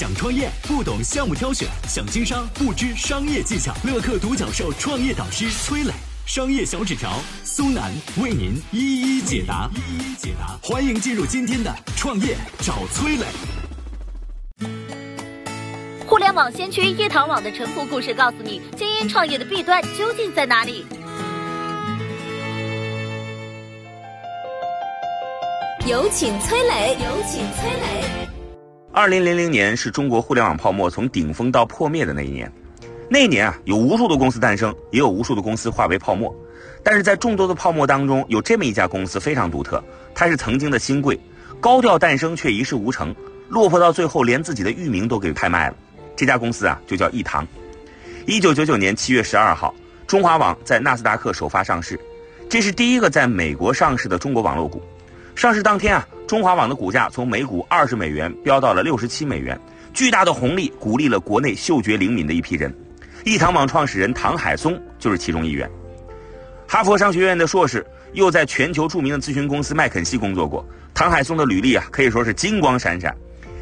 想创业不懂项目挑选，想经商不知商业技巧。乐客独角兽创业导师崔磊，商业小纸条苏南为您一一解答。一一解答，欢迎进入今天的创业找崔磊。互联网先驱叶堂网的沉浮故事，告诉你精英创业的弊端究竟在哪里。有请崔磊，有请崔磊。二零零零年是中国互联网泡沫从顶峰到破灭的那一年。那一年啊，有无数的公司诞生，也有无数的公司化为泡沫。但是在众多的泡沫当中，有这么一家公司非常独特，它是曾经的新贵，高调诞生却一事无成，落魄到最后连自己的域名都给拍卖了。这家公司啊，就叫易唐。一九九九年七月十二号，中华网在纳斯达克首发上市，这是第一个在美国上市的中国网络股。上市当天啊，中华网的股价从每股二十美元飙到了六十七美元，巨大的红利鼓励了国内嗅觉灵敏的一批人。易堂网创始人唐海松就是其中一员。哈佛商学院的硕士，又在全球著名的咨询公司麦肯锡工作过。唐海松的履历啊，可以说是金光闪闪。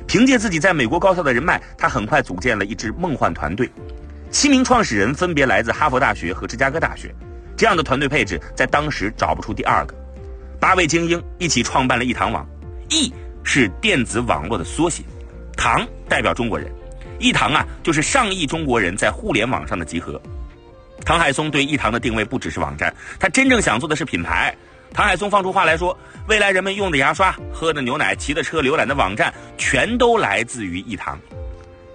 凭借自己在美国高校的人脉，他很快组建了一支梦幻团队。七名创始人分别来自哈佛大学和芝加哥大学，这样的团队配置在当时找不出第二个。八位精英一起创办了易堂网，易是电子网络的缩写，堂代表中国人，易堂啊就是上亿中国人在互联网上的集合。唐海松对易堂的定位不只是网站，他真正想做的是品牌。唐海松放出话来说，未来人们用的牙刷、喝的牛奶、骑的车、浏览的网站，全都来自于易堂。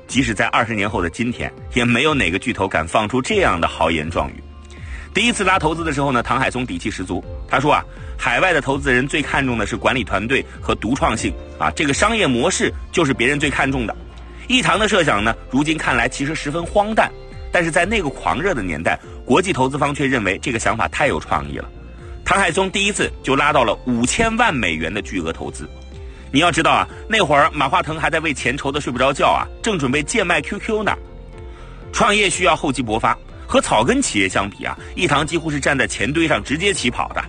即使在二十年后的今天，也没有哪个巨头敢放出这样的豪言壮语。第一次拉投资的时候呢，唐海松底气十足，他说啊。海外的投资人最看重的是管理团队和独创性啊，这个商业模式就是别人最看重的。易堂的设想呢，如今看来其实十分荒诞，但是在那个狂热的年代，国际投资方却认为这个想法太有创意了。唐海松第一次就拉到了五千万美元的巨额投资。你要知道啊，那会儿马化腾还在为钱愁得睡不着觉啊，正准备贱卖 QQ 呢。创业需要厚积薄发，和草根企业相比啊，一堂几乎是站在前堆上直接起跑的。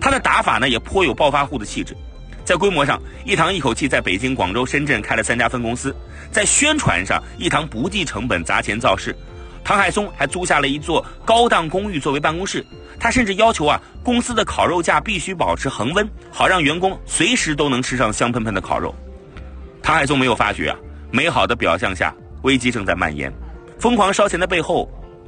他的打法呢也颇有暴发户的气质，在规模上，一堂一口气在北京、广州、深圳开了三家分公司；在宣传上，一堂不计成本砸钱造势。唐海松还租下了一座高档公寓作为办公室，他甚至要求啊，公司的烤肉架必须保持恒温，好让员工随时都能吃上香喷喷的烤肉。唐海松没有发觉啊，美好的表象下，危机正在蔓延。疯狂烧钱的背后，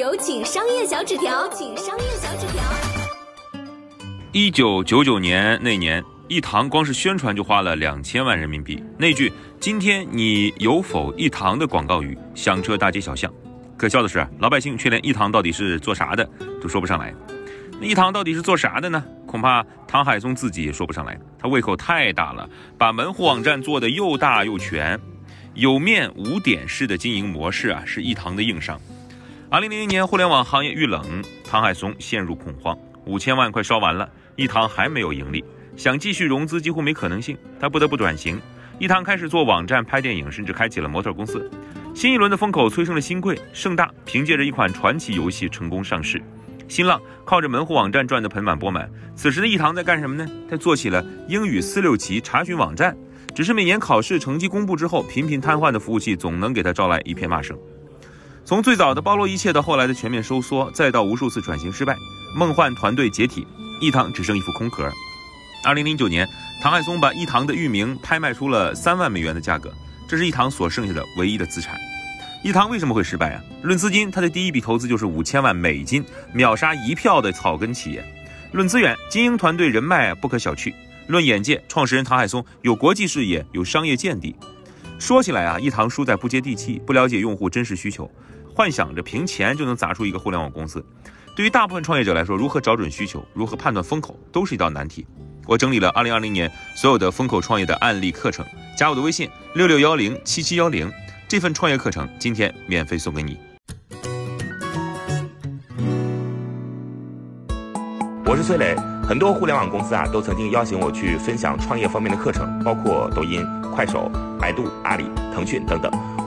有请商业小纸条，请商业小纸条。一九九九年那年。一堂光是宣传就花了两千万人民币，那句“今天你有否一堂”的广告语响彻大街小巷。可笑的是，老百姓却连一堂到底是做啥的都说不上来。那一堂到底是做啥的呢？恐怕唐海松自己也说不上来。他胃口太大了，把门户网站做得又大又全，有面无点式的经营模式啊，是一堂的硬伤。二零零一年，互联网行业遇冷，唐海松陷入恐慌，五千万快烧完了，一堂还没有盈利。想继续融资几乎没可能性，他不得不转型。一堂开始做网站、拍电影，甚至开启了模特公司。新一轮的风口催生了新贵，盛大凭借着一款传奇游戏成功上市。新浪靠着门户网站赚得盆满钵满。此时的一堂在干什么呢？他做起了英语四六级查询网站。只是每年考试成绩公布之后，频频瘫痪的服务器总能给他招来一片骂声。从最早的包罗一切到后来的全面收缩，再到无数次转型失败，梦幻团队解体，一堂只剩一副空壳。二零零九年，唐海松把一堂的域名拍卖出了三万美元的价格，这是一堂所剩下的唯一的资产。一堂为什么会失败啊？论资金，他的第一笔投资就是五千万美金，秒杀一票的草根企业。论资源，精英团队人脉不可小觑。论眼界，创始人唐海松有国际视野，有商业见地。说起来啊，一堂输在不接地气，不了解用户真实需求，幻想着凭钱就能砸出一个互联网公司。对于大部分创业者来说如何找准需求如何判断风口都是一道难题。我整理了二零二零年所有的风口创业的案例课程加我的微信六六幺零七七幺零。这份创业课程今天免费送给你。我是崔磊。很多互联网公司啊都曾经邀请我去分享创业方面的课程包括抖音快手百度阿里腾讯等等。